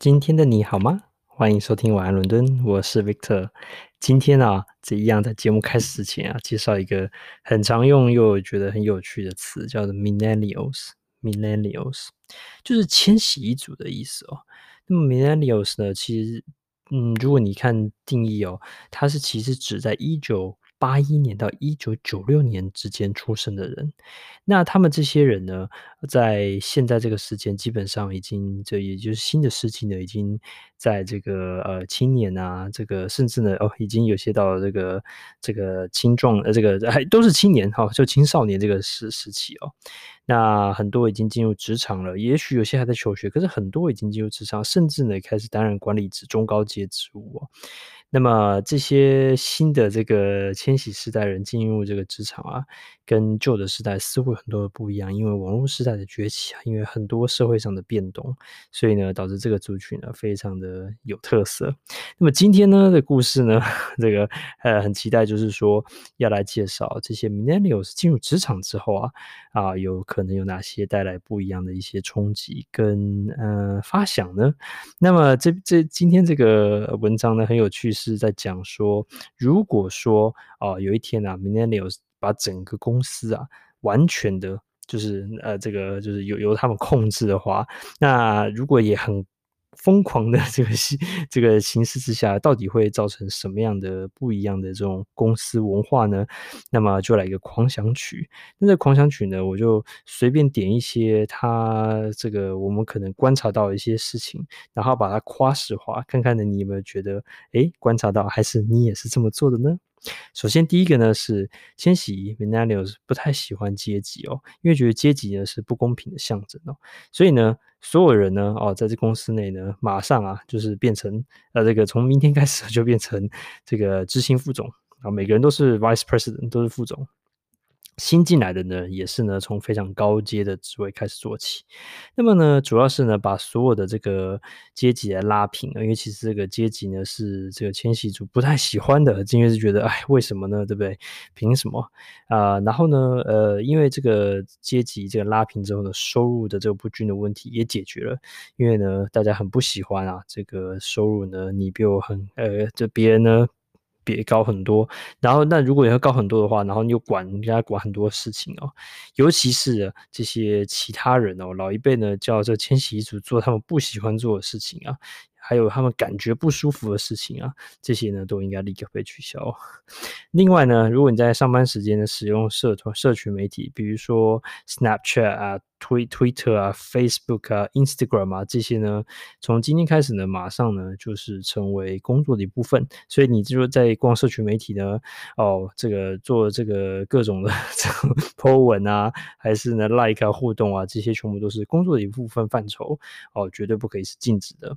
今天的你好吗？欢迎收听晚安伦敦，我是 Victor。今天啊，这一样在节目开始之前啊，介绍一个很常用又觉得很有趣的词，叫做 Millennials。Millennials 就是千禧一族的意思哦。那么 Millennials 呢，其实，嗯，如果你看定义哦，它是其实指在一九八一年到一九九六年之间出生的人，那他们这些人呢，在现在这个时间，基本上已经这也就是新的世纪呢，已经在这个呃青年啊，这个甚至呢哦，已经有些到这个这个青壮呃这个还都是青年哈、就青少年这个时时期哦。那很多已经进入职场了，也许有些还在求学，可是很多已经进入职场，甚至呢开始担任管理职、中高阶职务哦。那么这些新的这个千禧世代人进入这个职场啊，跟旧的时代似乎很多的不一样，因为网络时代的崛起啊，因为很多社会上的变动，所以呢，导致这个族群呢非常的有特色。那么今天呢的故事呢，这个呃很期待，就是说要来介绍这些 Millennials 进入职场之后啊啊，有可可能有哪些带来不一样的一些冲击跟呃发想呢？那么这这今天这个文章呢很有趣。是在讲说，如果说啊、有一天啊明年 Leo 把整个公司啊，完全的，就是呃，这个就是由由他们控制的话，那如果也很。疯狂的 这个形这个形势之下，到底会造成什么样的不一样的这种公司文化呢？那么就来一个狂想曲。那这狂想曲呢，我就随便点一些它这个我们可能观察到一些事情，然后把它夸实化，看看呢你有没有觉得，诶，观察到还是你也是这么做的呢？首先，第一个呢是千禧 Millennials 不太喜欢阶级哦，因为觉得阶级呢是不公平的象征哦，所以呢，所有人呢哦，在这公司内呢，马上啊就是变成呃这个从明天开始就变成这个执行副总啊，每个人都是 Vice President，都是副总。新进来的呢，也是呢，从非常高阶的职位开始做起。那么呢，主要是呢，把所有的这个阶级来拉平。因为其实这个阶级呢，是这个迁徙族不太喜欢的，因为是觉得，哎，为什么呢？对不对？凭什么啊、然后呢，呃，因为这个阶级这个拉平之后呢，收入的这个不均的问题也解决了。因为呢，大家很不喜欢啊，这个收入呢，你比我很，呃，这别人呢。也高很多，然后那如果要高很多的话，然后你又管人家管很多事情哦，尤其是这些其他人哦，老一辈呢叫这千禧一族做他们不喜欢做的事情啊，还有他们感觉不舒服的事情啊，这些呢都应该立刻被取消。另外呢，如果你在上班时间呢使用社团社群媒体，比如说 Snapchat 啊。推 Twitter 啊、Facebook 啊、Instagram 啊这些呢，从今天开始呢，马上呢就是成为工作的一部分。所以你就在逛社群媒体呢，哦，这个做这个各种的 这种 po 文啊，还是呢 like 啊互动啊，这些全部都是工作的一部分范畴哦，绝对不可以是禁止的。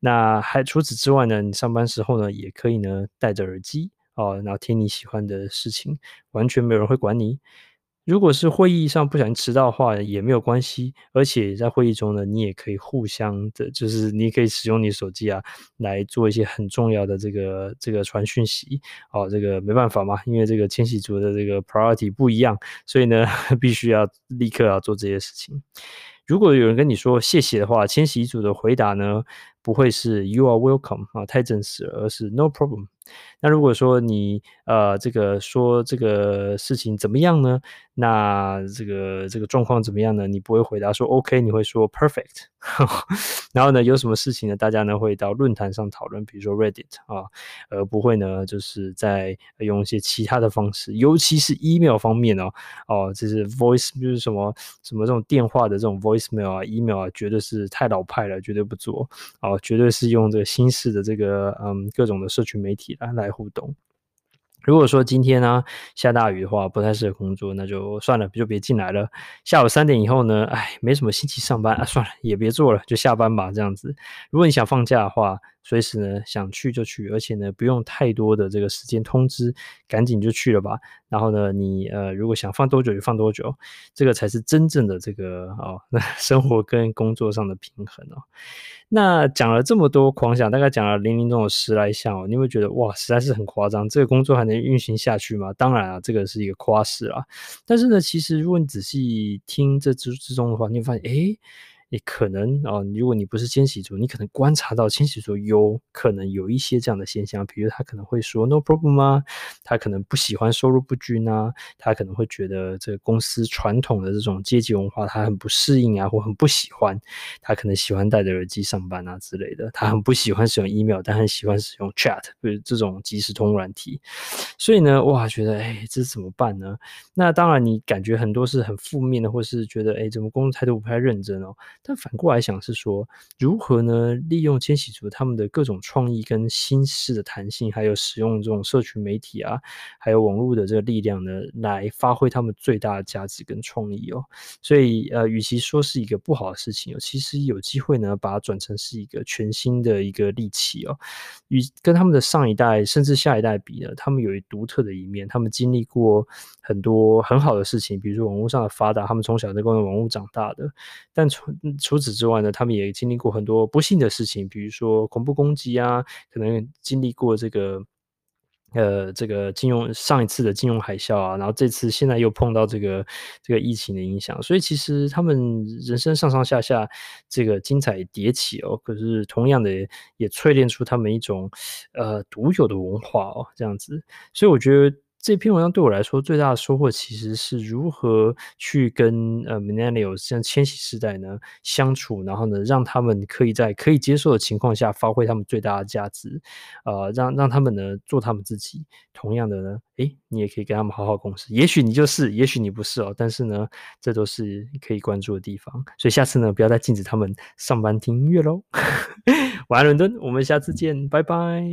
那还除此之外呢，你上班时候呢，也可以呢戴着耳机哦，然后听你喜欢的事情，完全没有人会管你。如果是会议上不小心迟到的话也没有关系，而且在会议中呢，你也可以互相的，就是你可以使用你手机啊来做一些很重要的这个这个传讯息。哦，这个没办法嘛，因为这个千禧族的这个 priority 不一样，所以呢 必须要立刻要做这些事情。如果有人跟你说谢谢的话，千禧族的回答呢不会是 You are welcome 啊，太正式了，而是 No problem。 那如果说你呃这个说这个事情怎么样呢？那这个这个状况怎么样呢？你不会回答说 OK，你会说 Perfect。然后呢，有什么事情呢？大家呢会到论坛上讨论，比如说 Reddit 啊，而不会呢就是在用一些其他的方式，尤其是 email 方面哦哦，就是 voice 就是什么什么这种电话的这种 voicemail 啊，email 啊，绝对是太老派了，绝对不做哦，绝对是用这个新式的这个嗯各种的社群媒体。来来互动。如果说今天呢、下大雨的话，不太适合工作，那就算了，就别进来了。下午三点以后呢，哎，没什么心情上班啊，算了，也别做了，就下班吧。这样子，如果你想放假的话，随时呢想去就去，而且呢不用太多的这个时间通知，赶紧就去了吧。然后呢，你呃如果想放多久就放多久，这个才是真正的这个哦，那 生活跟工作上的平衡哦。那讲了这么多狂想，大概讲了零零总总十来项哦，你会觉得哇，实在是很夸张，这个工作还能运行下去吗？当然啊，这个是一个夸饰啊。但是呢，其实如果你仔细听这之之中的话，你会发现，诶你可能啊、哦，如果你不是千禧族，你可能观察到千禧族有可能有一些这样的现象，比如他可能会说 “no problem” 啊，他可能不喜欢收入不均啊，他可能会觉得这个公司传统的这种阶级文化他很不适应啊，或很不喜欢，他可能喜欢戴着耳机上班啊之类的，他很不喜欢使用 email，但很喜欢使用 chat，就是这种即时通软体，所以呢，哇，觉得哎，这怎么办呢？那当然，你感觉很多是很负面的，或是觉得哎，怎么工作态度不太认真哦？但反过来想是说，如何呢？利用千禧族他们的各种创意跟心思的弹性，还有使用这种社群媒体啊，还有网络的这个力量呢，来发挥他们最大的价值跟创意哦。所以呃，与其说是一个不好的事情哦，其实有机会呢，把它转成是一个全新的一个利器哦。与跟他们的上一代甚至下一代比呢，他们有一独特的一面，他们经历过很多很好的事情，比如说网络上的发达，他们从小在公用网络长大的。但从除此之外呢，他们也经历过很多不幸的事情，比如说恐怖攻击啊，可能经历过这个呃这个金融上一次的金融海啸啊，然后这次现在又碰到这个这个疫情的影响，所以其实他们人生上上下下这个精彩迭起哦，可是同样的也淬炼出他们一种呃独有的文化哦，这样子，所以我觉得。这篇文章对我来说最大的收获，其实是如何去跟呃 Millennials 像千禧世代呢相处，然后呢让他们可以在可以接受的情况下发挥他们最大的价值，呃，让让他们呢做他们自己。同样的呢，诶，你也可以跟他们好好共事。也许你就是，也许你不是哦，但是呢，这都是可以关注的地方。所以下次呢，不要再禁止他们上班听音乐喽。晚安，伦敦，我们下次见，拜拜。